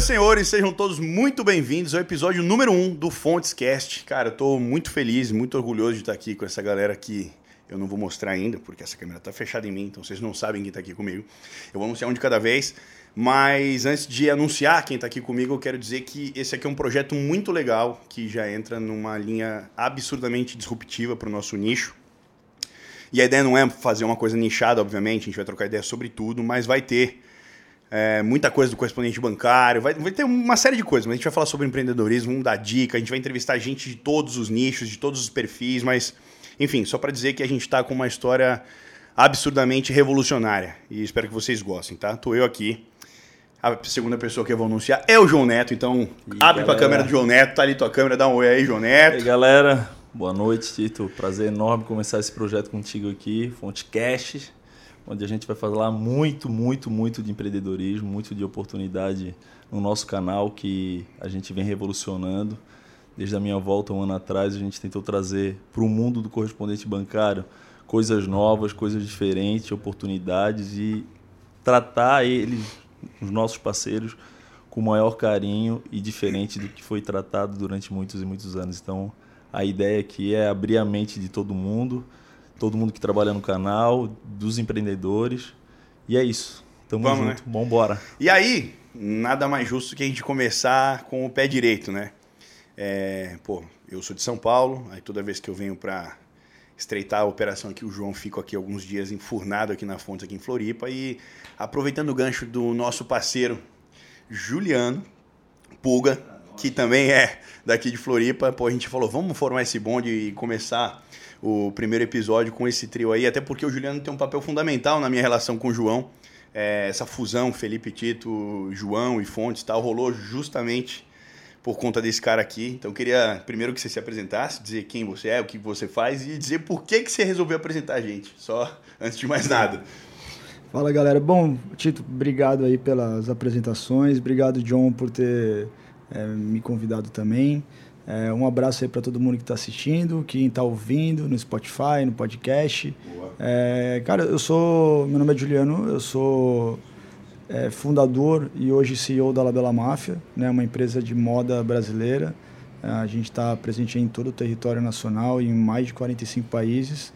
Senhoras e senhores, sejam todos muito bem-vindos ao episódio número 1 um do Fontescast. Cara, eu tô muito feliz, muito orgulhoso de estar aqui com essa galera que eu não vou mostrar ainda, porque essa câmera tá fechada em mim, então vocês não sabem quem tá aqui comigo. Eu vou anunciar um de cada vez, mas antes de anunciar quem tá aqui comigo, eu quero dizer que esse aqui é um projeto muito legal, que já entra numa linha absurdamente disruptiva para o nosso nicho. E a ideia não é fazer uma coisa nichada, obviamente, a gente vai trocar ideia sobre tudo, mas vai ter é, muita coisa do correspondente bancário, vai, vai, ter uma série de coisas, mas a gente vai falar sobre empreendedorismo, vamos dar dica, a gente vai entrevistar gente de todos os nichos, de todos os perfis, mas, enfim, só para dizer que a gente está com uma história absurdamente revolucionária e espero que vocês gostem, tá? Tô eu aqui. A segunda pessoa que eu vou anunciar é o João Neto, então e abre para a câmera do João Neto, tá ali tua câmera, dá um oi aí, João Neto. E aí, galera, boa noite, Tito. Prazer enorme começar esse projeto contigo aqui, Fonte Cash onde a gente vai falar muito, muito, muito de empreendedorismo, muito de oportunidade no nosso canal que a gente vem revolucionando. Desde a minha volta um ano atrás, a gente tentou trazer para o mundo do correspondente bancário coisas novas, coisas diferentes, oportunidades e tratar eles, os nossos parceiros, com o maior carinho e diferente do que foi tratado durante muitos e muitos anos. Então, a ideia aqui é abrir a mente de todo mundo, todo mundo que trabalha no canal, dos empreendedores. E é isso. Tamo Vamos, junto. Né? Bom, bora. E aí, nada mais justo que a gente começar com o pé direito, né? É, pô, eu sou de São Paulo, aí toda vez que eu venho para estreitar a operação aqui, o João fica aqui alguns dias enfurnado aqui na fonte aqui em Floripa e aproveitando o gancho do nosso parceiro Juliano Pulga, que também é daqui de Floripa, pô, a gente falou, vamos formar esse bonde e começar o primeiro episódio com esse trio aí, até porque o Juliano tem um papel fundamental na minha relação com o João. É, essa fusão Felipe Tito, João e Fontes tal, rolou justamente por conta desse cara aqui. Então queria primeiro que você se apresentasse, dizer quem você é, o que você faz e dizer por que, que você resolveu apresentar a gente. Só antes de mais nada. Fala galera, bom, Tito, obrigado aí pelas apresentações, obrigado John por ter é, me convidado também. É, um abraço aí para todo mundo que está assistindo, quem está ouvindo no Spotify, no podcast. É, cara, eu sou. Meu nome é Juliano, eu sou é, fundador e hoje CEO da Labela Máfia, né, uma empresa de moda brasileira. A gente está presente em todo o território nacional, em mais de 45 países.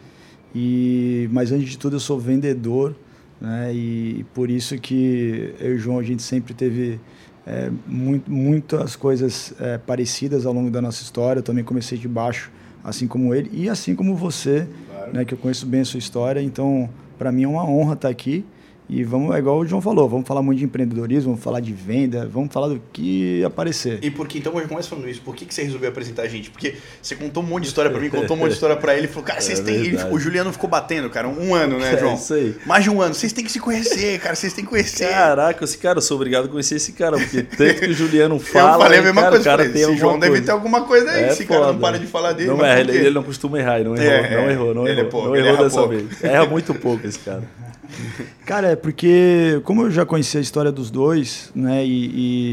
E, mas antes de tudo, eu sou vendedor, né, e, e por isso que eu e o João a gente sempre teve é, muito, muitas coisas é, parecidas ao longo da nossa história. Eu também comecei de baixo, assim como ele, e assim como você, claro. né, que eu conheço bem a sua história. Então, para mim é uma honra estar aqui. E vamos, é igual o João falou, vamos falar muito de empreendedorismo, vamos falar de venda, vamos falar do que aparecer. E por que, então, eu começo falando isso, por que, que você resolveu apresentar a gente? Porque você contou um monte de história para mim, contou um monte de história para ele, falou, cara, vocês é têm. Ele, o Juliano ficou batendo, cara, um ano, né, é João? É isso aí. Mais de um ano, vocês têm que se conhecer, cara, vocês têm que conhecer. Caraca, esse cara, eu sou obrigado a conhecer esse cara, porque tanto que o Juliano fala. Eu falei a mesma cara, coisa, cara, esse João coisa. deve ter alguma coisa aí, é esse foda. cara não para de falar dele. Não é, ele, ele, não costuma errar, não errou, é, não errou, não errou. Não errou dessa vez. Erra muito pouco esse cara. Cara, é porque, como eu já conheci a história dos dois, né, e,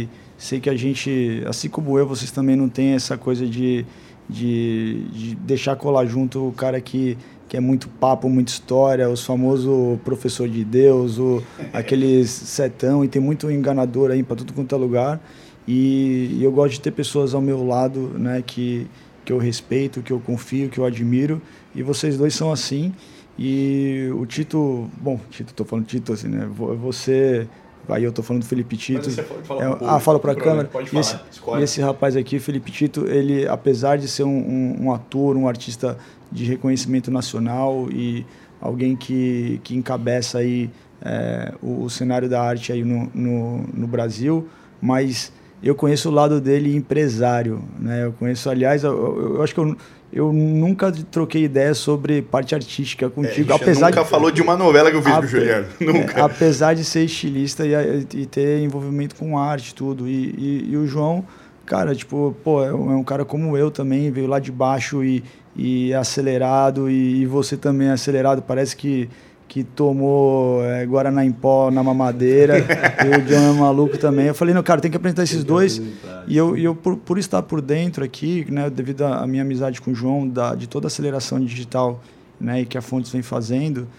e, sei que a gente, assim como eu, vocês também não tem essa coisa de, de, de deixar colar junto o cara que, que é muito papo, muita história, os famosos professor de Deus, o, aqueles setão, e tem muito enganador aí para tudo quanto é lugar. E, e eu gosto de ter pessoas ao meu lado, né, que, que eu respeito, que eu confio, que eu admiro, e vocês dois são assim. E o Tito, bom, Tito, tô falando Tito assim, né? Você, aí eu tô falando do Felipe Tito. Mas você é, um ah, fala para a câmera. Pode falar, e esse, e esse rapaz aqui, Felipe Tito, ele, apesar de ser um, um, um, ator, um artista de reconhecimento nacional e alguém que, que encabeça aí é, o, o, cenário da arte aí no, no, no Brasil, mas eu conheço o lado dele empresário, né? Eu conheço, aliás, eu, eu, eu acho que eu eu nunca troquei ideia sobre parte artística contigo. É, apesar nunca de, falou de uma novela que eu fiz com o Juliano. Nunca. É, apesar de ser estilista e, e, ter envolvimento com arte tudo. E, e, e, o João, cara, tipo, pô, é um, é um, cara como eu também, veio lá de baixo e, e é acelerado. E, você também é acelerado. Parece que que tomou é, Guaraná em pó na mamadeira, e o John é maluco também. Eu falei, não, cara, tem que apresentar esses dois. E eu, e eu por, por estar por dentro aqui, né, devido à minha amizade com o João, da, de toda a aceleração digital né, que a Fontes vem fazendo,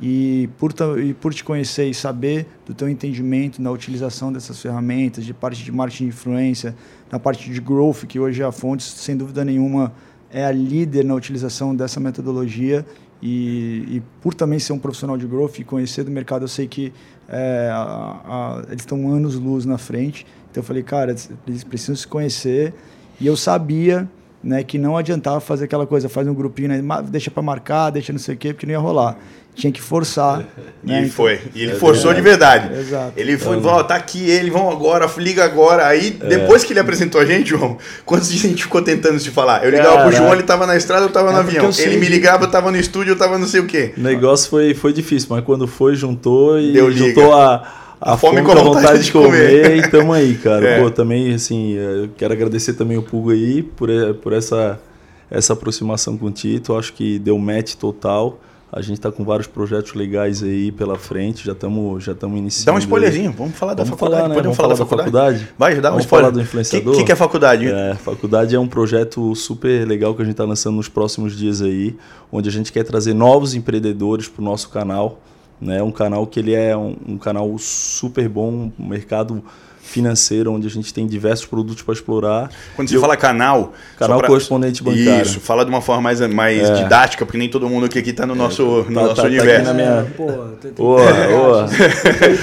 E por, e por te conhecer e saber do teu entendimento na utilização dessas ferramentas, de parte de marketing de influência, na parte de growth, que hoje a Fontes, sem dúvida nenhuma, é a líder na utilização dessa metodologia. E, e por também ser um profissional de growth e conhecer do mercado, eu sei que é, a, a, eles estão anos luz na frente. Então eu falei, cara, eles precisam se conhecer. E eu sabia né, que não adiantava fazer aquela coisa, faz um grupinho, né, deixa para marcar, deixa não sei o quê, porque não ia rolar tinha que forçar. Né? E então, foi. E ele é forçou verdade. de verdade. Exato. Ele foi, é. tá aqui, ele, vão agora, liga agora. Aí, é. depois que ele apresentou a gente, João, quantos dias a gente ficou tentando se falar? Eu ligava Caraca. pro João, ele tava na estrada, eu tava é no avião. Ele me ligava, eu tava no estúdio, eu tava não sei o quê. O negócio foi, foi difícil, mas quando foi, juntou e Deu juntou a a, fome, com a vontade, de comer. comer e tamo aí, cara. É. Pô, também, assim, eu quero agradecer também o Pugo aí por, por essa, essa aproximação com o Tito. Acho que deu match total. A gente está com vários projetos legais aí pela frente, já estamos já iniciando. Dá um spoilerzinho, vamos falar da vamos faculdade. Falar, né? Podemos falar, falar, da faculdade? faculdade? Vai, dá um vamos spoiler. falar do influenciador. O que, que, que, é faculdade? É, faculdade é um projeto super legal que a gente está lançando nos próximos dias aí, onde a gente quer trazer novos empreendedores para o nosso canal. Né? Um canal que ele é um, um canal super bom, um mercado financeira, onde a gente tem diversos produtos para explorar. Quando você eu, fala canal... Canal pra, correspondente bancário. Isso, fala de uma forma mais, mais é. didática, porque nem todo mundo aqui está no nosso, é, no tá, nosso tá, universo. Tá minha... é, pô, tem, tem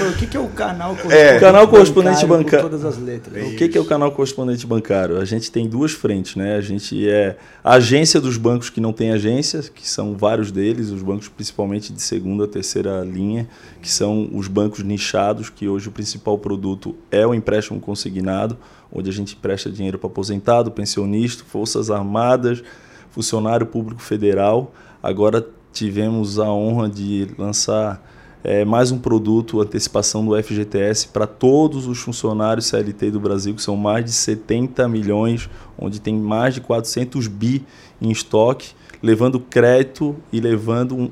o que, que é o canal correspondente é. canal correspondente bancário? todas as letras. O que, que é o canal correspondente bancário? A gente tem duas frentes, né? A gente é a agência dos bancos que não tem agência, que são vários deles, os bancos principalmente de segunda, terceira linha, que são os bancos nichados, que hoje o principal produto é o empréstimo consignado, onde a gente presta dinheiro para aposentado, pensionista, forças armadas, funcionário público federal. Agora tivemos a honra de lançar é, mais um produto, antecipação do FGTS para todos os funcionários CLT do Brasil, que são mais de 70 milhões, onde tem mais de 400 bi em estoque, levando crédito e levando um,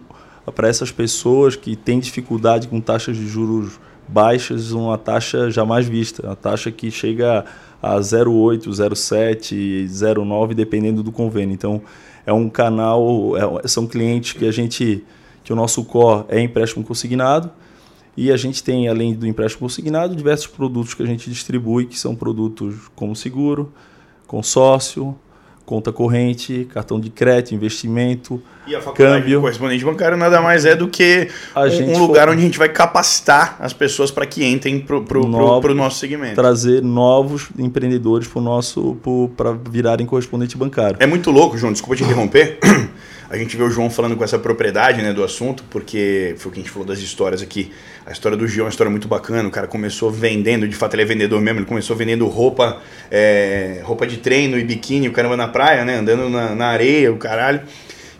para essas pessoas que têm dificuldade com taxas de juros baixas, uma taxa jamais vista, uma taxa que chega a 0,8, 0,7, 0,9, dependendo do convênio. Então, é um canal, é, são clientes que a gente, que o nosso core é empréstimo consignado, e a gente tem, além do empréstimo consignado, diversos produtos que a gente distribui, que são produtos como seguro, consórcio, conta corrente, cartão de crédito, investimento, e a faculdade câmbio. correspondente bancário nada mais é do que um, um, lugar onde a gente vai capacitar as pessoas para que entrem para o nosso segmento. Trazer novos empreendedores para nosso para virarem correspondente bancário. É muito louco, João, desculpa te interromper. A gente vê o João falando com essa propriedade né, do assunto, porque foi o que a gente falou das histórias aqui. A história do João é uma história muito bacana. O cara começou vendendo, de fato ele é vendedor mesmo, ele começou vendendo roupa, é, roupa de treino e biquíni, o caramba na praia, né? Andando na, na areia, o caralho.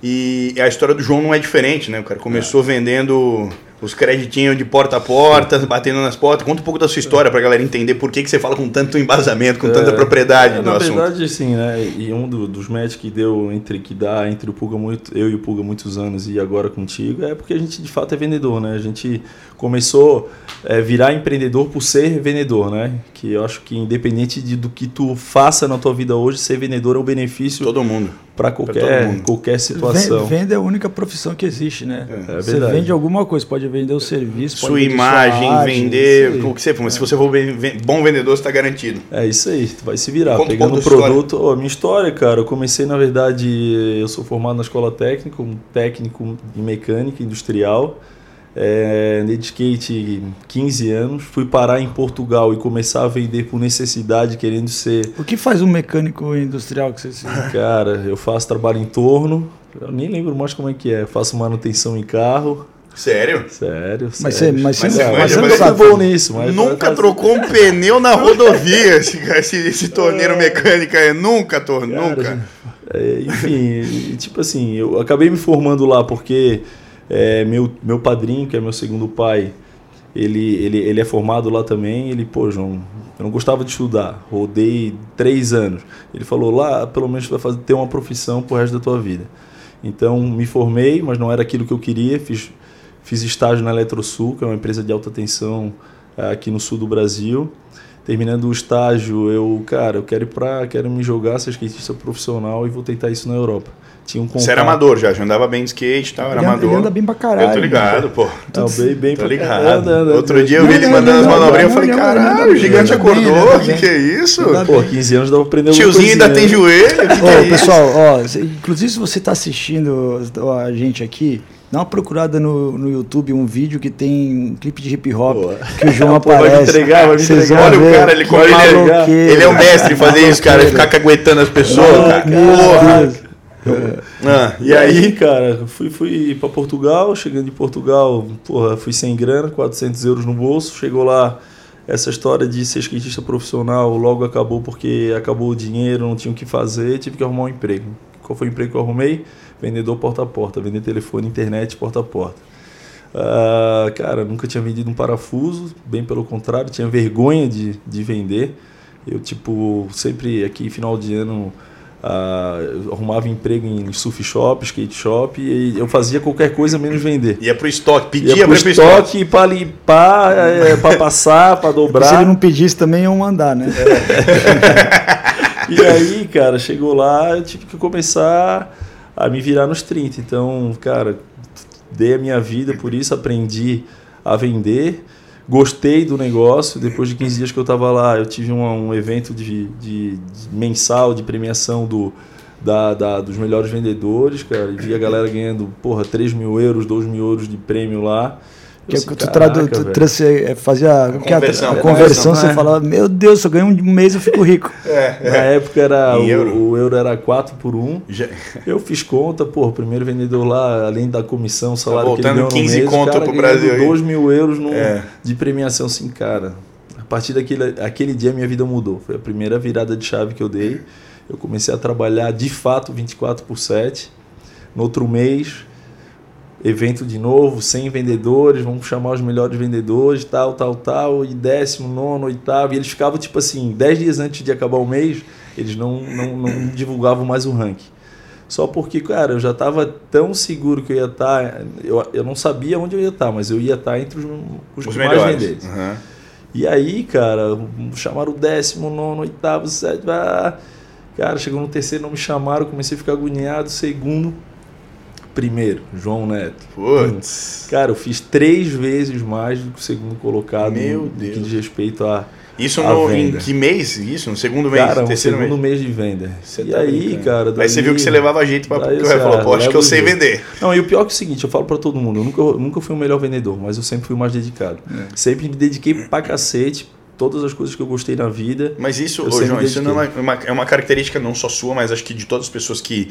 E a história do João não é diferente, né? O cara começou é. vendendo os creditinhos de porta a porta, batendo nas portas. Conta um pouco da sua história para a galera entender por que, que você fala com tanto embasamento, com tanta é, propriedade é, no na assunto. Na verdade, sim, né? E um do, dos matches que deu entre que dá entre o Puga muito, eu e o Puga muitos anos e agora contigo, é porque a gente de fato é vendedor, né? A gente começou a é, virar empreendedor por ser vendedor, né? Que eu acho que independente de, do que tu faça na tua vida hoje, ser vendedor é um benefício todo mundo para qualquer qualquer situação. Venda é a única profissão que existe, né? É, é Você vende alguma coisa, pode vender o serviço, sua imagem, sua vender o que você for. Se você for bom vendedor, está garantido. É isso aí, tu vai se virar. Conta Pegando um produto. Oh, minha história, cara, eu comecei, na verdade, eu sou formado na escola técnica, um técnico em mecânica industrial. É, dediquei 15 anos, fui parar em Portugal e começar a vender por necessidade, querendo ser. O que faz um mecânico industrial que você se... Cara, eu faço trabalho em torno, eu nem lembro mais como é que é. faço manutenção em carro, Sério? Sério, mas sério. Você, mas, mas, você, mas, mas você não sabe bom nisso. Mas nunca trocou um pneu na rodovia esse, esse, esse torneiro é. mecânica. É, nunca, tor, Cara, nunca. É, enfim, tipo assim, eu acabei me formando lá porque é, meu, meu padrinho, que é meu segundo pai, ele, ele, ele é formado lá também. Ele, pô, João, eu não gostava de estudar, rodei três anos. Ele falou: lá, pelo menos, vai fazer, ter uma profissão pro resto da tua vida. Então, me formei, mas não era aquilo que eu queria. Fiz Fiz estágio na Eletrosul, que é uma empresa de alta tensão eh, aqui no sul do Brasil. Terminando o estágio, eu, cara, eu quero ir pra, quero me jogar ser skatista profissional e vou tentar isso na Europa. Tinha um Você era amador já, já andava bem de skate e tal, era Ele anda- amador. ele anda bem pra caralho, Eu tô ligado, pô. Não, bem, bem Tô pra ligado. caramba, anda- Outro dia eu vi ele não, mandando as manobrinhas, eu falei, caralho, não, o gigante acordou, o não, que não. que é isso? Pô, 15 anos dá pra aprender alguma Tiozinho ainda tem né? joelho, que que é pessoal, ó, inclusive se você está assistindo a gente aqui, dá uma procurada no, no YouTube, um vídeo que tem um clipe de hip hop Boa. que o João Pô, vai me aparece. entregar, vai me Vocês entregar. Olha o cara, ele, Que ele, é, ele é o mestre em fazer isso, cara, ficar caguetando as pessoas, cara. Porra. Deus. Ah, E aí, cara, fui, fui pra Portugal, chegando de Portugal, porra, fui sem grana, 400 euros no bolso, chegou lá, essa história de ser skatista profissional logo acabou porque acabou o dinheiro, não tinha o que fazer, tive que arrumar um emprego. Qual foi o emprego que eu arrumei? Vendedor porta a porta, vender telefone, internet, porta a porta. Ah, cara, nunca tinha vendido um parafuso, bem pelo contrário, tinha vergonha de, de vender. Eu, tipo, sempre aqui, final de ano, eu arrumava emprego em surf shop, skate shop, e eu fazia qualquer coisa menos vender. ia pro estoque, Ia pedia pro pro estoque. estoque para limpar, é, para passar, para Se dobrar. ele não pedisse também iam mandar, né? E aí, cara, chegou lá, eu tive que começar a me virar nos 30. Então, cara, dei a minha vida por isso, aprendi a vender. Gostei do negócio. Depois de 15 dias que eu estava lá, eu tive um, um evento de, de- de mensal de premiação do, da, da- dos melhores vendedores, cara. E vi a galera ganhando, porra, 3 mil euros, 2 mil euros de prêmio lá. Eu Que é assim, que tu, "Caraca, tradu, tu velho." trouxe, é, fazia que a, conversão, a né? conversão, você É. falava, meu Deus, se eu ganho um mês eu fico rico. É, Na época era o, euro? o euro era 4 por 1. Já- Eu fiz conta, pô, o primeiro vendedor lá, além da comissão, o salário que ele Tá voltando ganhou no 15 mês, conto o cara pro Brasil aí. 2 mil euros no, É. de premiação, assim, cara. A partir daquele aquele dia, minha vida mudou. Foi a primeira virada de chave que eu dei. Eu comecei a trabalhar, de fato, 24 por 7. No outro mês, evento de novo, 100 vendedores, vamos chamar os melhores vendedores, tal, tal, tal, e décimo, nono, oitavo, e eles ficavam, tipo assim, 10 dias antes de acabar o mês, eles não, não, não divulgavam mais o ranking. Só porque, cara, eu já estava tão seguro que eu ia estar, eu, eu não sabia onde eu ia estar, mas eu ia estar entre os, os, Os mais venderam. Aham. E aí, cara, chamaram o décimo, nono, oitavo, sétimo. ah, cara, chegou no terceiro, não me chamaram, comecei a ficar agoniado. Segundo, primeiro, João Neto. Putz. Cara, eu fiz três vezes mais do que o segundo colocado Meu no, no que Deus. diz respeito a. Isso A no, em venda. que mês? Isso? No segundo mês? Cara, terceiro segundo mês? mês de venda. Você e tá aí, brincando. cara. Aí você viu que você levava jeito pra. daí você falou, ah, pô, acho que eu sei jeito. vender. Não, e o pior é, que é o seguinte, eu falo pra todo mundo, eu nunca, eu nunca fui o melhor vendedor, mas eu sempre fui o mais dedicado. É. Sempre me dediquei pra cacete, todas as coisas que eu gostei na vida. Mas isso, Eu ô, João, isso não é uma, é uma característica não só sua, mas acho que de todas as pessoas que,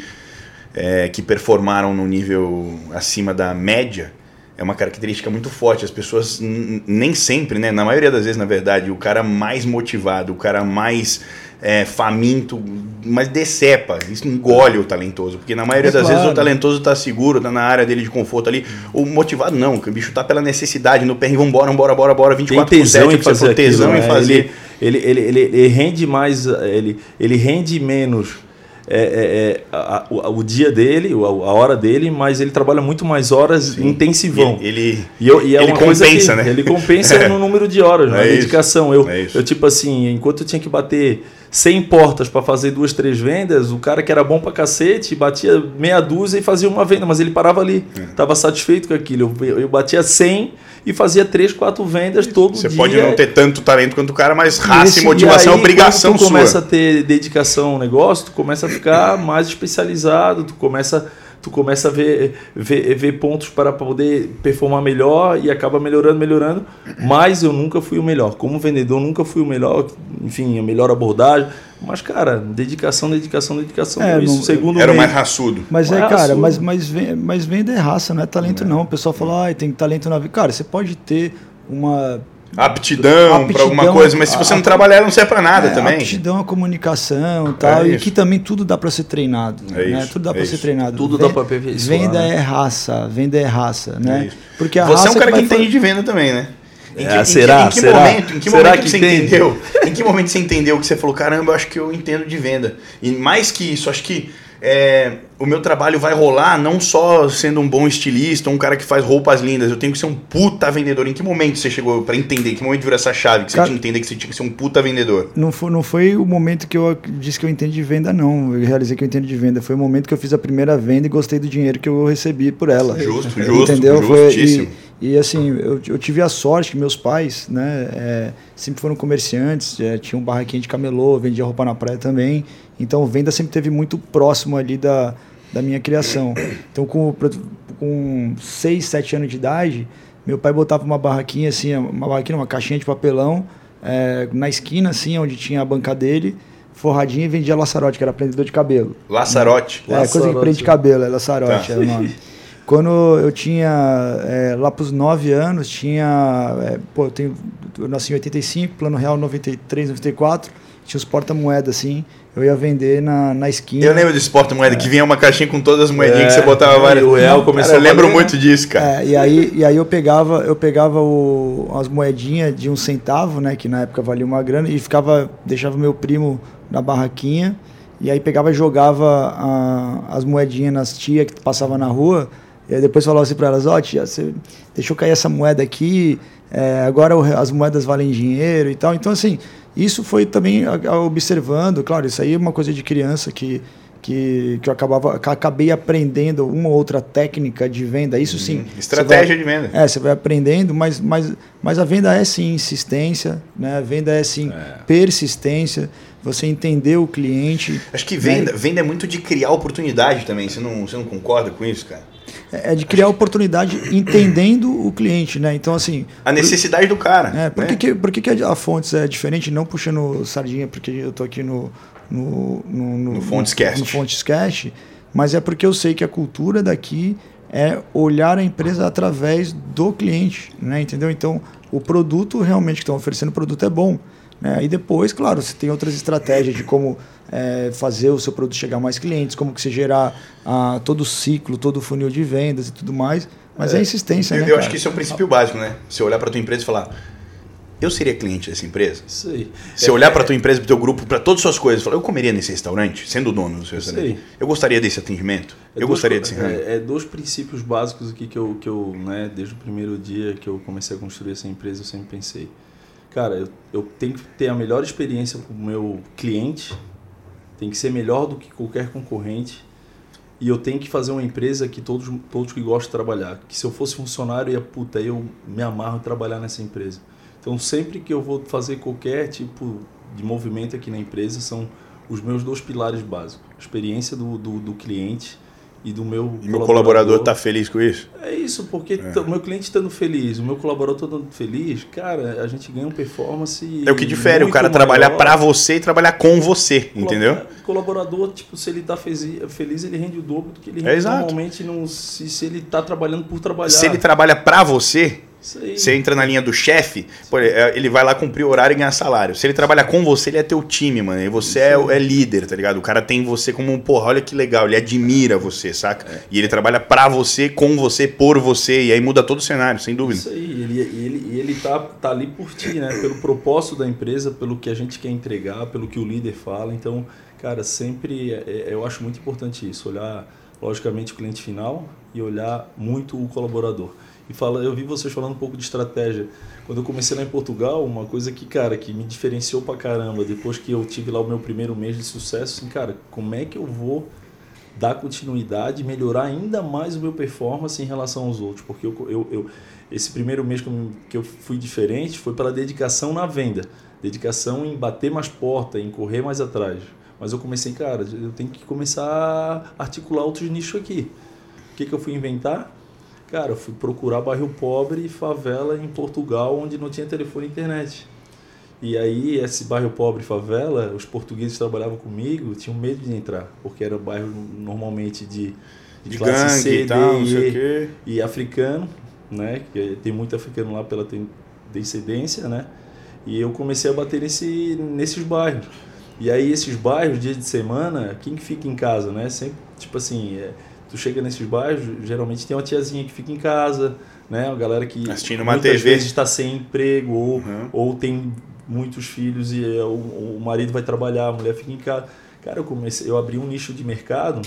é, que performaram no nível acima da média, é uma característica muito forte. As pessoas, nem sempre, né? Na maioria das vezes, na verdade, o cara mais motivado, o cara mais é, faminto, mas decepa, isso engole o talentoso. Porque na maioria É das vezes claro. o talentoso tá seguro, tá na área dele de conforto ali. O motivado não, o bicho tá pela necessidade, no perrengue, vambora, vambora, bora, bora, Tem 24 por tesão 7, em fazer tesão aquilo, em né? fazer. Ele, ele, ele, ele rende mais, ele, ele rende menos é, é, é, a- a- o, dia dele, a, a hora dele, mas ele trabalha muito mais horas intensivão. Ele, ele- E, eu, e é Ele uma coisa compensa, que, né? Ele compensa no número de horas, na É dedicação. Eu, É eu, tipo assim, enquanto eu tinha que bater 100 portas para fazer duas, três vendas, o cara que era bom pra cacete batia meia dúzia e fazia uma venda, mas ele parava ali. É. Tava satisfeito com aquilo. Eu, eu batia 100 e fazia três, quatro vendas todo Você dia. pode não ter tanto talento quanto o cara, mas raça esse- e motivação é obrigação tu sua. começa a ter dedicação ao negócio, tu começa a ficar mais especializado, tu começa, tu começa a ver, ver, ver pontos para poder performar melhor e acaba melhorando, melhorando. Mas eu nunca fui o melhor. Como vendedor, nunca fui o melhor, enfim, a melhor abordagem. Mas, cara, dedicação, dedicação, dedicação. É, isso, não- segundo Era o mais raçudo. Mas é, Mas cara, mas, mas, vem, mas venda é raça, não é talento não. O pessoal fala, ah, tem talento na vida. Cara, você pode ter uma Aptidão, pra alguma Aptidão, coisa, mas se você a- não trabalhar, não serve pra nada é, também. aptidão à comunicação e tal. É e isso. que também tudo dá pra ser treinado. É né? isso, Tudo dá é pra isso. ser treinado. Tudo dá pra aperfeiçoar, Venda né? é raça, venda é raça, né? É isso. Porque a Você raça é um cara que vai entende de venda também, né? Em É, será? Em que, Será? momento, em que Será momento que você entende? entendeu? Em que momento você entendeu que você falou, caramba, eu acho que eu entendo de venda. E mais que isso, acho que é, o meu trabalho vai rolar não só sendo um bom estilista, um cara que faz roupas lindas, eu tenho que ser um puta vendedor. Em que momento você chegou para entender? Em que momento virou essa chave que você cara, tinha que entender que você tinha que ser um puta vendedor? Não foi, não foi o momento que eu disse que eu entendo de venda, não. Eu realizei que eu entendo de venda. Foi o momento que eu fiz a primeira venda e gostei do dinheiro que eu recebi por ela. Justo, justo. Entendeu? Justíssimo. Foi, e, e assim, eu, eu tive a sorte que meus pais, né, é, sempre foram comerciantes, é, tinha um barraquinho de camelô, vendia roupa na praia também. Então, venda sempre teve muito próximo ali da, da minha criação. Então, com, com 6, 7 anos de idade, meu pai botava uma barraquinha assim, uma barraquinha, uma caixinha de papelão, é, na esquina, assim, onde tinha a banca dele, forradinha e vendia laçarote, que era prendedor de cabelo. Laçarote? É, Laçarote. coisa que prende cabelo, é laçarote, tá. é o nome. Quando eu tinha, é, lá para os 9 anos, tinha, é, pô, eu, tenho, eu nasci em 85, plano real 93, 94, tinha os porta-moedas assim, eu ia vender na, na esquina. Eu lembro desse porta-moeda, é. que vinha uma caixinha com todas as moedinhas é, que você botava várias. O real começou cara, Eu lembro muito disso, cara. É, e, aí, e aí eu pegava, eu pegava o, as moedinhas de um centavo, né? Que na época valia uma grana, e ficava, deixava meu primo na barraquinha, e aí pegava e jogava a, as moedinhas nas tia que passava na rua, e aí depois falava assim para elas, ó oh, tia, você deixou cair essa moeda aqui, é, agora as moedas valem dinheiro e tal. Então, assim, isso foi também observando, claro, isso aí é uma coisa de criança que, que, que eu acabava, acabei aprendendo uma ou outra técnica de venda. Isso sim. Uhum. Estratégia vai, de venda. É, você vai aprendendo, mas, mas, mas a venda é sim insistência, né? a venda é sim é. persistência, você entender o cliente. Acho que venda, né? venda é muito de criar oportunidade também. Você não, você não concorda com isso, cara? É, de criar oportunidade entendendo o cliente, né? Então, assim... A necessidade por, do cara. É, por, né? que, por que, que a Fontes é diferente? Não puxando sardinha, porque eu tô aqui no... No, no, no, no Fontes Cast. No mas é porque eu sei que a cultura daqui é olhar a empresa através do cliente, né? Entendeu? Então, o produto realmente que estão oferecendo, o produto é bom. Né? E depois, claro, você tem outras estratégias de como é, fazer o seu produto chegar a mais clientes, como que você gerar ah, todo o ciclo, todo o funil de vendas e tudo mais. Mas é, é insistência, eu, né? Eu cara? acho que isso é o princípio básico, né? Você olhar para tua empresa e falar, eu seria cliente dessa empresa? Isso aí. Você é, olhar para tua empresa, para teu grupo, para todas as suas coisas, falar, eu comeria nesse restaurante, sendo dono do seu restaurante. Eu gostaria desse atendimento. É eu dois, gostaria desse é, é, dois princípios básicos aqui que eu, que eu né, desde o primeiro dia que eu comecei a construir essa empresa, eu sempre pensei cara, eu, eu tenho que ter a melhor experiência com o meu cliente, tem que ser melhor do que qualquer concorrente e eu tenho que fazer uma empresa que todos, todos que gostam de trabalhar. Que se eu fosse funcionário, ia, puta, eu me amarro trabalhar nessa empresa. Então, sempre que eu vou fazer qualquer tipo de movimento aqui na empresa, são os meus dois pilares básicos. Experiência do, do, do cliente e do meu e meu colaborador está feliz com isso? É isso, porque é. o meu cliente estando feliz, o meu colaborador estando feliz, cara, a gente ganha uma performance. É o que difere o cara trabalhar para você e trabalhar com você, entendeu? O colaborador, tipo, se ele está feliz, ele rende o dobro do que ele rende é normalmente. Não, se, se ele está trabalhando por trabalhar. Se ele trabalha para você, você entra na linha do chefe, é, ele vai lá cumprir o horário e ganhar salário. Se ele trabalha com você, ele é teu time, mano. E você é, é, líder, tá ligado? O cara tem você como um, porra, olha que legal, ele admira você, saca? É. E ele trabalha pra você, com você, por você. E aí muda todo o cenário, sem dúvida. Isso aí, ele, ele, ele tá, tá ali por ti, né? Pelo propósito da empresa, pelo que a gente quer entregar, pelo que o líder fala. Então, cara, sempre é, é, eu acho muito importante isso, olhar logicamente o cliente final e olhar muito o colaborador e fala, eu vi vocês falando um pouco de estratégia. Quando eu comecei lá em Portugal, uma coisa que, cara, que me diferenciou pra caramba, depois que eu tive lá o meu primeiro mês de sucesso, assim, cara, como é que eu vou dar continuidade, melhorar ainda mais o meu performance em relação aos outros? Porque eu, eu, eu esse primeiro mês que eu, que eu fui diferente foi pela dedicação na venda, dedicação em bater mais porta, em correr mais atrás. Mas eu comecei, cara, eu tenho que começar a articular outros nichos aqui. O que, que eu fui inventar? Cara, eu fui procurar bairro pobre e favela em Portugal, onde não tinha telefone e internet. E aí, esse bairro pobre e favela, os portugueses que trabalhavam comigo tinham medo de entrar, porque era um bairro normalmente de, de, de classe gangue C, e, tal, e, e africano, né? Que tem muito africano lá pela descendência, né? E eu comecei a bater nesse, nesses bairros. E aí, esses bairros, dia de semana, quem fica em casa, né? Sempre, tipo assim, é, tu chega nesses bairros, geralmente tem uma tiazinha que fica em casa, né? Uma galera que Assistindo uma muitas TV. vezes está sem emprego ou, uhum. ou tem muitos filhos e é, o, o marido vai trabalhar, a mulher fica em casa. Cara, eu comecei, eu abri um nicho de mercado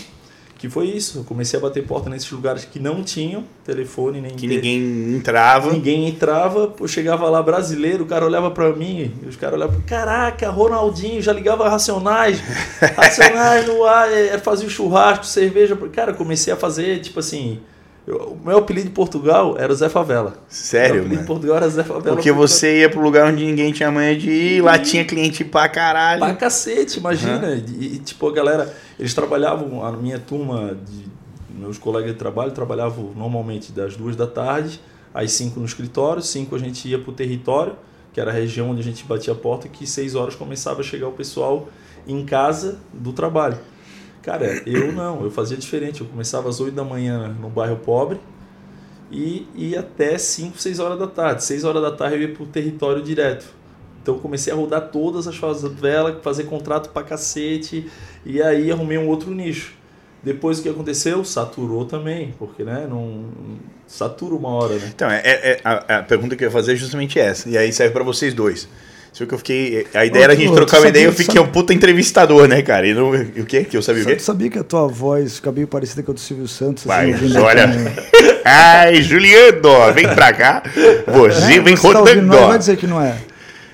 que foi isso. Eu comecei a bater porta nesses lugares que não tinham telefone nem Que ninguém entrava. Ninguém entrava, eu chegava lá brasileiro, o cara olhava para mim, e os caras olhavam, caraca, Ronaldinho, já ligava Racionais, Racionais no ar, é, fazia o churrasco, cerveja. Cara, comecei a fazer, tipo assim, eu, o meu apelido em Portugal era Zé Favela. Sério, Meu apelido em Portugal era Zé Favela. Porque você ia pro lugar onde ninguém tinha manha de ir, lá tinha cliente pra caralho. Pra cacete, imagina. E, e, tipo, a galera, eles trabalhavam, a minha turma, de, meus colegas de trabalho, trabalhavam normalmente das duas da tarde às cinco no escritório, cinco a gente ia pro território, que era a região onde a gente batia a porta, que seis horas começava a chegar o pessoal em casa do trabalho. Cara, eu não, eu fazia diferente. Eu começava às 8 da manhã no bairro pobre e ia até 5, 6 horas da tarde. 6 horas da tarde eu ia pro território direto. Então comecei a rodar todas as favelas, fazer contrato pra cacete, e aí arrumei um outro nicho. Depois o que aconteceu? Saturou também, porque né, não satura uma hora, né? Então, é, é- a, a pergunta que eu ia fazer é justamente essa. E aí serve pra vocês dois. Você viu que eu fiquei. A ideia Ô, era a gente trocar uma ideia, eu fiquei um puta entrevistador, né, cara? E, não, e o quê? Que eu sabia o Sabe, quê? tu sabia que a tua voz fica meio parecida com a do Silvio Santos? Vai, assim, ouvindo olha. aqui, Ai, Juliano, vem pra cá. Você né? vem Você tá ouvindo, rodando. não ó. vai dizer que não é.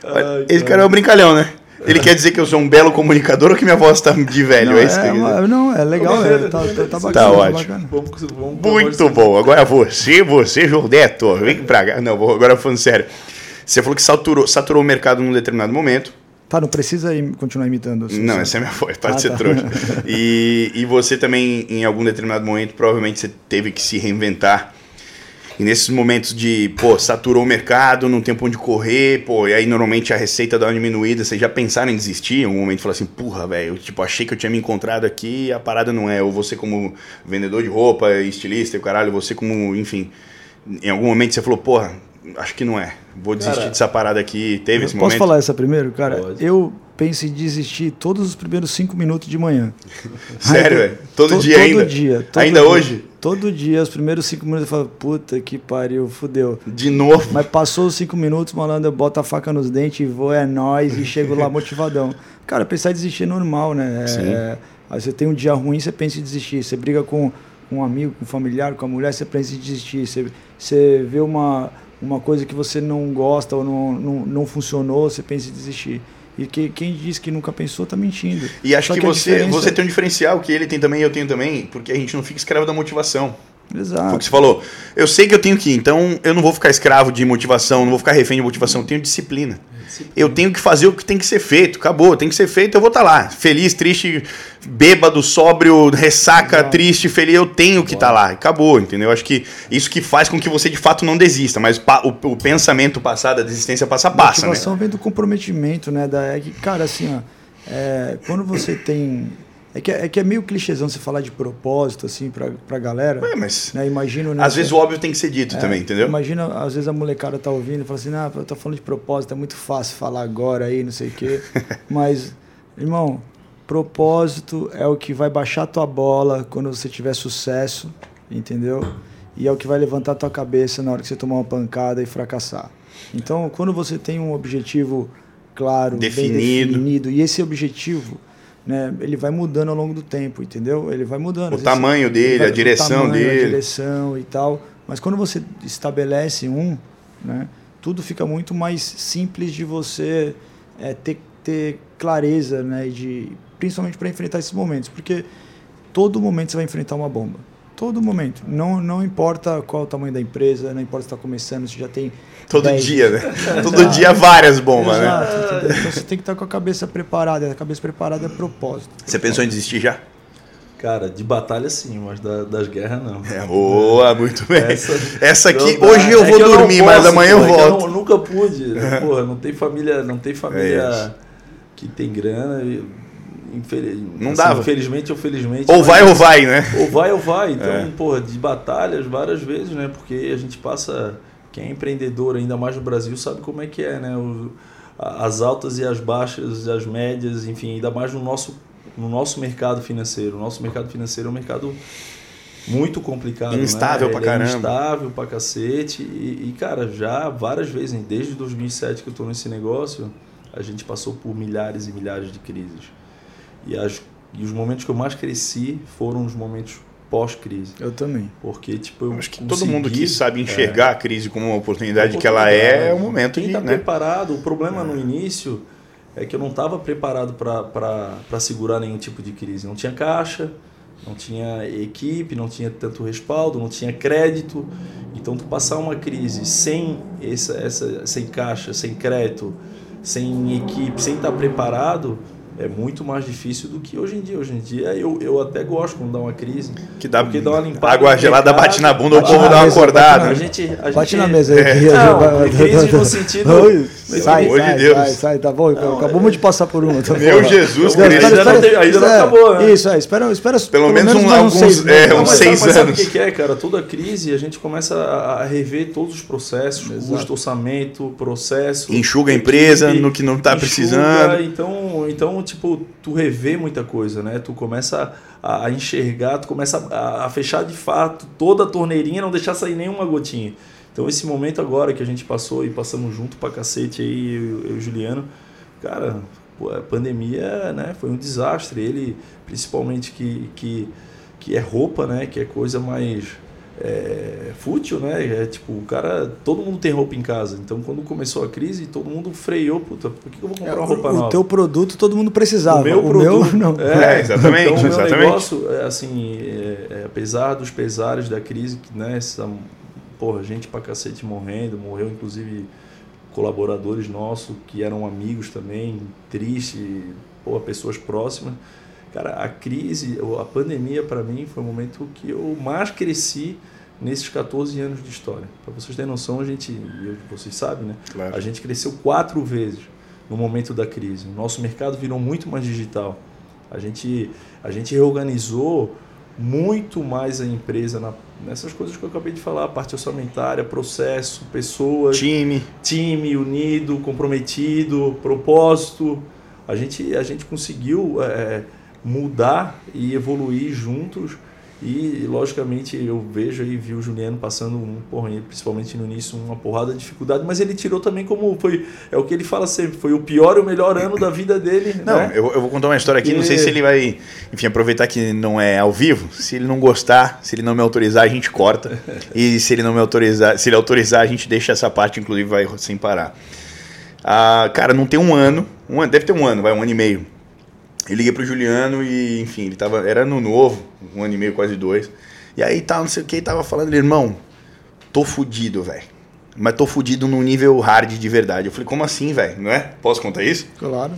Ai, Esse cara é um brincalhão, né? Ele quer dizer que eu sou um belo comunicador ou que minha voz tá de velho? não, é isso que é, uma- não, é legal, é, tá, tá, tá bacana. Tá ótimo. bacana. Vamos, vamos Muito bom. Agora você, você, João Neto, vem pra cá. Não, vou- agora falando sério. Você falou que saturou, saturou o mercado num determinado momento. Tá, não precisa continuar imitando. Silvio Não, essa é a minha voz, para Ah, de ser tá. trouxa. E, e você também, em algum determinado momento, provavelmente você teve que se reinventar. E nesses momentos de, pô, saturou o mercado, não tem pra onde correr, pô, e aí normalmente a receita dá uma diminuída, vocês já pensaram em desistir? Em algum momento falar assim, porra, velho, tipo, achei que eu tinha me encontrado aqui e a parada não é. Ou você como vendedor de roupa, estilista e o caralho, você como, enfim, em algum momento você falou, porra, acho que não é. Vou desistir Cara, dessa parada aqui. Teve esse Posso momento? falar essa primeiro, cara? Pode. Eu penso em desistir todos os primeiros cinco minutos de manhã. Sério, velho? Todo to- dia todo ainda? Dia, todo Ainda dia. hoje? Todo dia, os primeiros cinco minutos eu falo, puta que pariu, fudeu. De novo. Mas passou os cinco minutos, malandro, eu boto a faca nos dentes e vou, é nóis, e chego lá motivadão. Cara, pensar em desistir é normal, né? É, é, aí você tem um dia ruim, você pensa em desistir. Você briga com com um amigo, com um familiar, com a mulher, você pensa em desistir. Você, você vê uma, uma coisa que você não gosta ou não, não, não funcionou, você pensa em desistir. E que, quem diz que nunca pensou tá mentindo. E acho Só que, a você, diferença- você tem um diferencial que ele tem também e eu tenho também, porque a gente não fica escravo da motivação. Foi o Exato. que você falou. Eu sei que eu tenho que ir, então eu não vou ficar escravo de motivação, não vou ficar refém de motivação, eu tenho disciplina. Eu tenho que fazer o que tem que ser feito, acabou, tem que ser feito, eu vou estar lá. Feliz, triste, bêbado, sóbrio, ressaca, Exato. triste, feliz, eu tenho que estar lá. Acabou, entendeu? Acho que isso que faz com que você de fato não desista, mas o, o pensamento passado, a desistência passa, passa, né? motivação vem do comprometimento, né? Da, é que, cara, assim, ó, é, quando você tem. É que, é que é meio clichêzão você falar de propósito, assim, pra, pra galera. Ué, mas né? Imagino. Né, às você- vezes o óbvio tem que ser dito é, também, entendeu? Imagina, às vezes a molecada tá ouvindo e fala assim, ah, eu tô falando de propósito, é muito fácil falar agora aí, não sei o quê. Mas, irmão, propósito é o que vai baixar tua bola quando você tiver sucesso, entendeu? E é o que vai levantar tua cabeça na hora que você tomar uma pancada e fracassar. Então, quando você tem um objetivo claro, bem Definido. definido, e esse objetivo, né, ele vai mudando ao longo do tempo, entendeu? Ele vai mudando. O Às vezes tamanho dele, vai- a direção tamanho, dele. A direção e tal. Mas quando você estabelece um, né, tudo fica muito mais simples de você é, ter, ter clareza, né, de, principalmente para enfrentar esses momentos. Porque todo momento você vai enfrentar uma bomba. Todo momento. Não, não importa qual é o tamanho da empresa, não importa se está começando, se já tem. Todo 10. dia, né? Todo dia várias bombas, né? Exato, entendeu? Então você tem que estar com a cabeça preparada. A cabeça preparada é propósito. Você pensou em desistir já? Cara, de batalha sim, mas da- das guerras não. É, boa, muito bem. Essa, Essa- aqui, Não, hoje eu é vou dormir, mas posso, amanhã eu é volto. não- nunca pude. Porra, não tem família, não tem É família isso. que tem grana. e, infeliz- Não assim, dava. Infelizmente ou felizmente. Ou vai ou vai, né? Ou vai ou vai. Então, É. porra, de batalhas várias vezes, né? Porque a gente passa. Quem é empreendedor, ainda mais no Brasil, sabe como é que é, né? O- as altas e as baixas, as médias, enfim, ainda mais no nosso, no nosso mercado financeiro. O nosso mercado financeiro é um mercado muito complicado. Instável né? pra Ele é caramba. instável pra cacete. E, e, cara, já várias vezes, desde 2007 que eu tô nesse negócio, a gente passou por milhares e milhares de crises. E as E os momentos que eu mais cresci foram os momentos pós-crise. Eu também. Porque, tipo, eu Acho que consegui, todo mundo que sabe é, enxergar a crise como uma oportunidade, que ela é, é o momento Quem de. tá né? preparado, o problema no início é que eu não estava preparado para segurar nenhum tipo de crise. Não tinha caixa, não tinha equipe, não tinha tanto respaldo, não tinha crédito. Então, tu passar uma crise sem, essa, essa, sem caixa, sem crédito, sem equipe, sem estar preparado, é muito mais difícil do que hoje em dia. Hoje em dia eu, eu até gosto quando dá uma crise. Que dá, porque dá uma limpada água gelada mercado, bate na bunda, o bate povo na dá uma acordada. bate A na- gente, a Bate gente- na mesa aí. que- Não, crise no sentido- Oi, Pelo sai, de sai, Deus. sai, sai, tá bom. Não, Acabamos de passar por uma. tá Meu bom. Jesus, Não, Cristo. Ainda não tem- ainda não é, acabou, né? Isso, é, espera, espera Pelo menos um- mais alguns- seis é, Não, uns mas seis sabe, mas sabe anos. o que é, cara? Toda crise a gente começa a rever todos os processos, Exato. custo, orçamento, processo. Enxuga a empresa no que não tá enxuga, precisando. Então, então, tipo, tu revê muita coisa, né? Tu começa a, a enxergar, tu começa a, a fechar de fato toda a torneirinha, não deixar sair nenhuma gotinha. Então, esse momento agora que a gente passou e passamos junto pra cacete aí, eu, eu e o Juliano, cara, a pandemia, né, foi um desastre. Ele, principalmente que, que, que é roupa, né, que é coisa mais é, fútil, né? É tipo, o cara, todo mundo tem roupa em casa. Então, quando começou a crise, todo mundo freou, puta, por que eu vou É, comprar uma roupa o, nova? o teu produto todo mundo precisava. O meu o produto, meu não. É, exatamente, Então, o meu exatamente. negócio, é, assim, é, é, apesar dos pesares da crise, que, né, essa, porra, gente pra cacete morrendo, morreu inclusive colaboradores nossos que eram amigos também, triste, porra, pessoas próximas. Cara, a crise, a pandemia para mim foi o momento que eu mais cresci nesses 14 anos de história. Para vocês terem noção, a gente, vocês sabem, né? Claro. A gente cresceu quatro vezes no momento da crise. O nosso mercado virou muito mais digital. A gente, a gente reorganizou muito mais a empresa na, nessas coisas que eu acabei de falar, parte orçamentária, processo, pessoas, Time. time unido, comprometido, propósito. A gente, a gente conseguiu é, mudar e evoluir juntos. E, logicamente, eu vejo e vi o Juliano passando, um, porra, principalmente no início, uma porrada de dificuldade, mas ele tirou também como foi. É o que ele fala sempre: foi o pior e o melhor ano da vida dele. Não, né? eu, eu vou contar uma história aqui, não sei E- se ele vai, enfim, aproveitar que não é ao vivo. Se ele não gostar, se ele não me autorizar, a gente corta. e se ele não me autorizar, se ele autorizar, a gente deixa essa parte, inclusive, vai sem parar. Ah, cara, não tem um ano, um ano, deve ter um ano, vai, um ano e meio. Eu liguei pro Juliano e, enfim, ele tava, era no novo, um ano e meio, quase dois. E aí tal, não sei o que, tava falando, ele, irmão, tô fudido, velho. Mas tô fudido num nível hard de verdade. Eu falei, como assim, velho? Não é? Posso contar isso? Claro.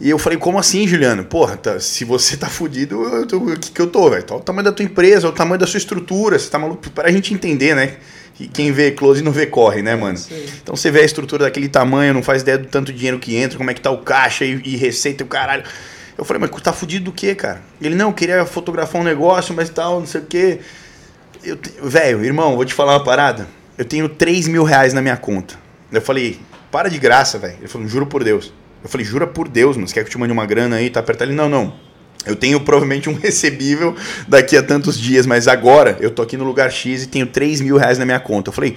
E eu falei, como assim, Juliano? Porra, tá- se você tá fudido, o que, que eu tô, velho? Olha o tamanho da tua empresa, olha o tamanho da sua estrutura, você tá maluco? Pra gente entender, né? E quem vê close não vê corre, né, mano? Então você vê a estrutura daquele tamanho, não faz ideia do tanto dinheiro que entra, como é que tá o caixa e, e receita e o caralho. Eu falei, mas tá fudido do quê, cara? Ele, não, queria fotografar um negócio, mas tal, não sei o quê. Eu Velho, irmão, vou te falar uma parada. Eu tenho 3 mil reais na minha conta. Eu falei, para de graça, velho. Ele falou, juro por Deus. Eu falei, jura por Deus, mano. Você quer que eu te mande uma grana aí? Tá apertado? Ele, não, não. Eu tenho provavelmente um recebível daqui a tantos dias, mas agora eu tô aqui no lugar X e tenho 3 mil reais na minha conta. Eu falei,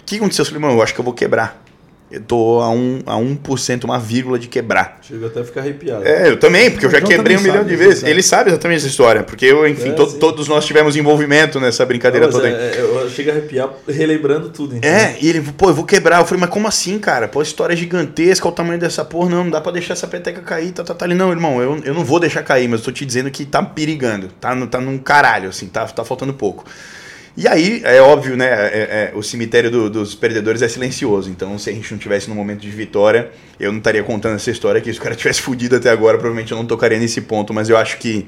o que aconteceu? Eu falei, mano, eu acho que eu vou quebrar. Eu tô a, um, a 1%, uma vírgula de quebrar. Chega até a ficar arrepiado. É, eu também, porque eu já João quebrei um milhão de vezes. sabe. Ele sabe exatamente essa história, porque eu, enfim, É, to- sim. todos nós tivemos envolvimento nessa brincadeira Não, toda aí. é, é, eu chego a arrepiar relembrando tudo. Então. É, e ele, pô, eu vou quebrar. Eu falei, mas como assim, cara? Pô, a história é gigantesca, olha o tamanho dessa porra. Não, não dá pra deixar essa peteca cair, tá, tá, tá. Ele, não, irmão, eu, eu não vou deixar cair, mas eu tô te dizendo que tá perigando. Tá, tá num caralho, assim, tá, tá faltando pouco. E aí, é óbvio, né? é- é- o cemitério do- dos perdedores é silencioso. Então, se a gente não tivesse no momento de vitória, eu não estaria contando essa história aqui. Se o cara tivesse fudido até agora, provavelmente eu não tocaria nesse ponto. Mas eu acho que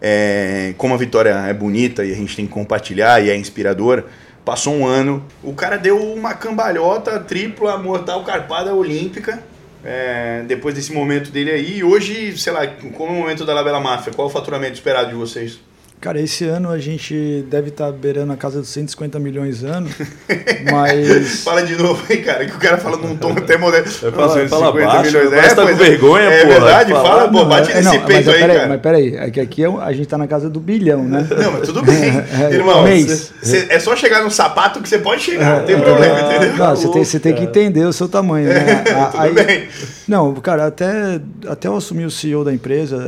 é, como a vitória é bonita e a gente tem que compartilhar e é inspiradora, passou um ano, o cara deu uma cambalhota tripla, mortal, carpada olímpica. é, depois desse momento dele aí, hoje, sei lá, como é o momento da Labela Máfia, qual o faturamento esperado de vocês? Cara, esse ano a gente deve estar tá beirando a casa dos 150 milhões ano, mas... fala de novo aí, cara, que o cara fala num tom até moderno. Fala, fala baixo, milhões. É, tá com é. vergonha, é, porra. É verdade, fala, fala pô, bate é, nesse não, peito aí, peraí, cara. Mas peraí, é que aqui a gente tá na casa do bilhão, né? Não, mas tudo bem. É, Irmão, mês. Cê, é só chegar no sapato que você pode chegar, não tem problema, entendeu? Não, você tem, tem, que entender o seu tamanho, né? tudo aí, bem. Não, cara, até, até eu assumir o CEO da empresa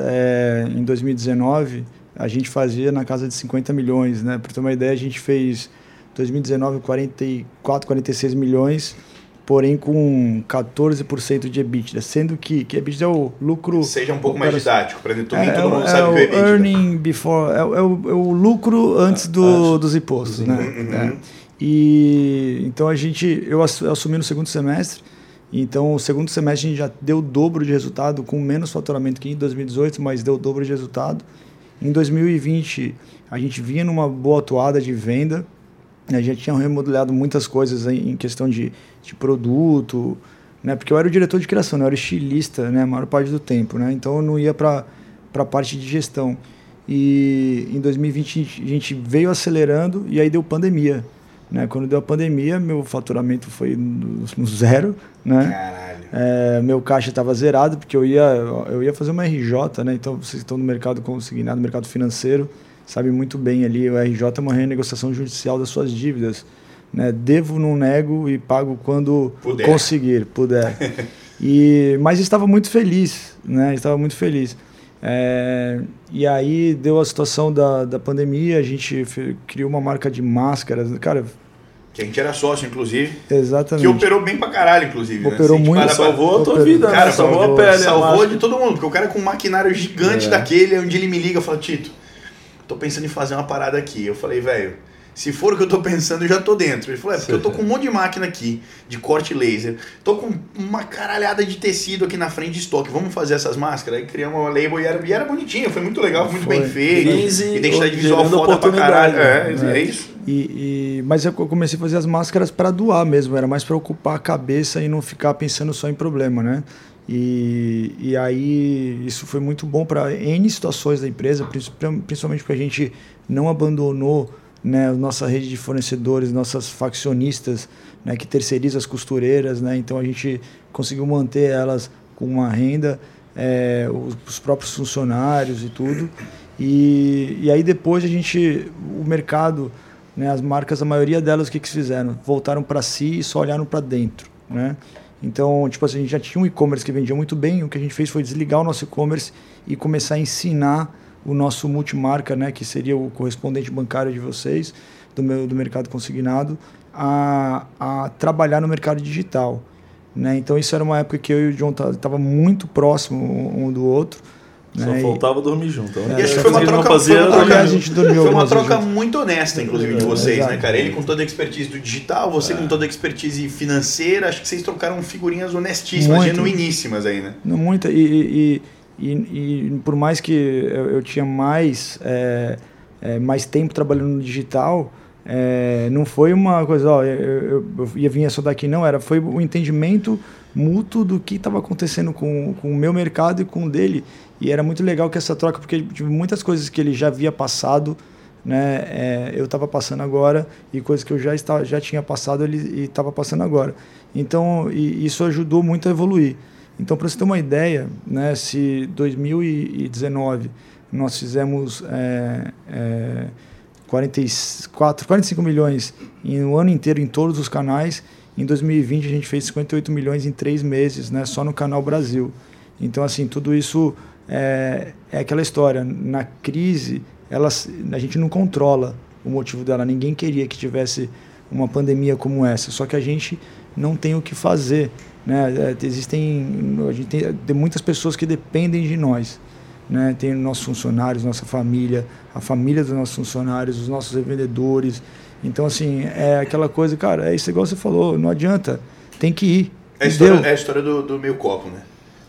em 2019 a gente fazia na casa de 50 milhões, né? Para ter uma ideia, a gente fez 2019 44, 46 milhões, porém com 14% de EBITDA, sendo que, que EBITDA é o lucro... Seja um pouco mais didático, para todo, é, todo mundo é, sabe o que é EBITDA. Earning before, é, é, o, é o lucro antes do, dos impostos, né? Uhum. É. E então a gente, eu assumi no segundo semestre, então, o segundo semestre a gente já deu o dobro de resultado, com menos faturamento que em 2018, mas deu o dobro de resultado. Em 2020, a gente vinha numa boa atuada de venda, a gente tinha remodelado muitas coisas em questão de, de produto, né? Porque eu era o diretor de criação, né? eu era estilista, né? A maior parte do tempo, né? Então eu não ia para a parte de gestão. E em 2020 a gente veio acelerando e aí deu pandemia. Né? Quando deu a pandemia, meu faturamento foi no, no zero, né? Caralho. É, meu caixa estava zerado porque eu ia, eu ia fazer uma RJ, né? Então vocês estão no mercado consignado, no mercado financeiro, sabem muito bem ali, o RJ é uma renegociação judicial das suas dívidas. Né? Devo, não nego e pago quando puder. conseguir, puder. e, mas estava muito feliz, né? Estava muito feliz. É, e aí deu a situação da, da pandemia, a gente criou uma marca de máscaras. Cara, que a gente era sócio, inclusive. Exatamente. Que operou bem pra caralho, inclusive. Né? Operou né? muito. Salvou a tua vida, cara, né? Salvou, salvou a pele. Salvou de todo mundo. Porque o cara com um maquinário gigante é. daquele, onde ele me liga e fala, Tito, tô pensando em fazer uma parada aqui. Eu falei, velho, se for o que eu tô pensando, eu já tô dentro. Ele falou, é porque eu tô com um monte de máquina aqui, de corte laser. Tô com uma caralhada de tecido aqui na frente de estoque. Vamos fazer essas máscaras? Aí criamos uma label e era, e era bonitinho, foi muito legal, muito foi. bem feito. Easy, identidade visual foda pra caralho. É, é, é isso. E, e, mas eu comecei a fazer as máscaras para doar mesmo, era mais para ocupar a cabeça e não ficar pensando só em problema, né? E, e aí isso foi muito bom para N situações da empresa, principalmente porque a gente não abandonou né, nossa rede de fornecedores, nossas faccionistas, né, que terceiriza as costureiras, né, então a gente conseguiu manter elas com uma renda, é, os, os, próprios funcionários e tudo. E, e aí depois a gente, o mercado, né, as marcas, a maioria delas, o que, que fizeram? Voltaram para si e só olharam para dentro, né? Então, tipo assim, a gente já tinha um e-commerce que vendia muito bem, o que a gente fez foi desligar o nosso e-commerce e começar a ensinar o nosso multimarca, né, que seria o correspondente bancário de vocês, do, meu, do mercado consignado, a, a trabalhar no mercado digital. Né? Então, isso era uma época que eu e o John tava muito próximo um do outro. Só né? faltava dormir junto. É, e acho que foi uma troca, fazia, foi uma troca, a gente dormiu foi uma troca muito honesta, inclusive, de vocês, é, né, cara? Ele com toda a expertise do digital, você é. com toda a expertise financeira. Acho que vocês trocaram figurinhas honestíssimas, muito, genuiníssimas aí, né? Muita. E, e, e, e por mais que eu, eu tinha mais, é, é, mais tempo trabalhando no digital, é, não foi uma coisa, ó, eu, eu, eu ia vir só daqui, não, era, foi o um entendimento mútuo do que estava acontecendo com, com o meu mercado e com o dele. E era muito legal que essa troca, porque tive muitas coisas que ele já havia passado, né, é, eu estava passando agora, e coisas que eu já, estava, já tinha passado, ele estava passando agora. Então, isso ajudou muito a evoluir. Então, para você ter uma ideia, né, se 2019 nós fizemos é, é, 44, 45 milhões em um ano inteiro em todos os canais, em 2020 a gente fez 58 milhões em três meses, né, só no canal Brasil. Então, assim, tudo isso é, é aquela história. Na crise, ela, a gente não controla o motivo dela. Ninguém queria que tivesse uma pandemia como essa. Só que a gente não tem o que fazer. Né? É, existem, a gente tem, tem muitas pessoas que dependem de nós. Né? Tem nossos funcionários, nossa família, a família dos nossos funcionários, os nossos revendedores. Então, assim, é aquela coisa, cara, é isso igual você falou, não adianta, tem que ir. É a história, é a história do, do meio copo, né?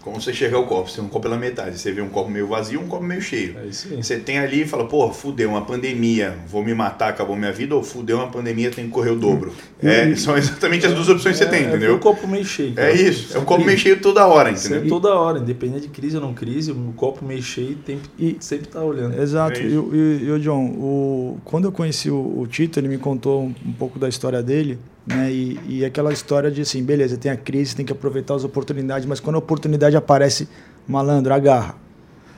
Como você enxergar o copo. Você tem um copo pela metade. Você vê um copo meio vazio um copo meio cheio. É isso aí. Você tem ali e fala, pô, fudeu, uma pandemia, vou me matar, acabou minha vida, ou fudeu uma pandemia, tem que correr o dobro. É, são exatamente as duas opções que você tem, É, entendeu? o copo meio cheio. É cara. isso, é um copo meio cheio toda hora, Sempre, entendeu? toda hora, independente de crise ou não crise, o copo meio cheio tem E- sempre tá olhando. Exato. É e, o- e, e o John, o, quando eu conheci o, o Tito, ele me contou um, um pouco da história dele, né? E, e aquela história de assim, beleza, tem a crise, tem que aproveitar as oportunidades, mas quando a oportunidade aparece, malandro, agarra.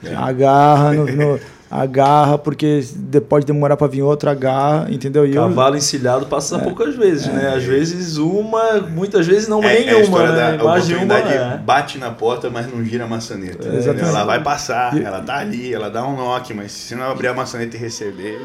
É. Agarra, no, no- agarra, porque de- pode demorar para vir outra, agarra, entendeu? E eu- Cavalo encilhado passa poucas vezes, né? Às vezes uma, muitas vezes não É, é a nenhuma, história né? da Mais de uma, oportunidade é. bate na porta, mas não gira a maçaneta. É, exatamente. Ela vai passar, E- ela tá ali, ela dá um knock, mas se não abrir a maçaneta e receber.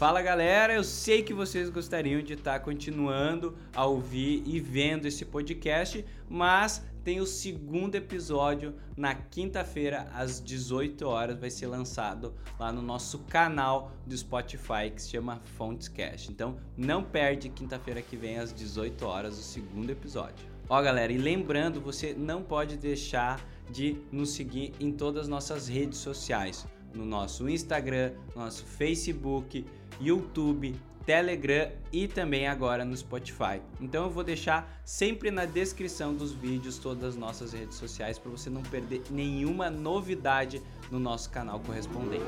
Fala galera, eu sei que vocês gostariam de estar continuando a ouvir e vendo esse podcast, mas tem o segundo episódio na quinta-feira às 18 horas vai ser lançado lá no nosso canal do Spotify que se chama Fontescast. Então não perde quinta-feira que vem às 18 horas o segundo episódio. Ó galera, e lembrando, você não pode deixar de nos seguir em todas as nossas redes sociais, no nosso Instagram, no nosso Facebook, YouTube, Telegram e também agora no Spotify. Então eu vou deixar sempre na descrição dos vídeos todas as nossas redes sociais para você não perder nenhuma novidade no nosso canal correspondente.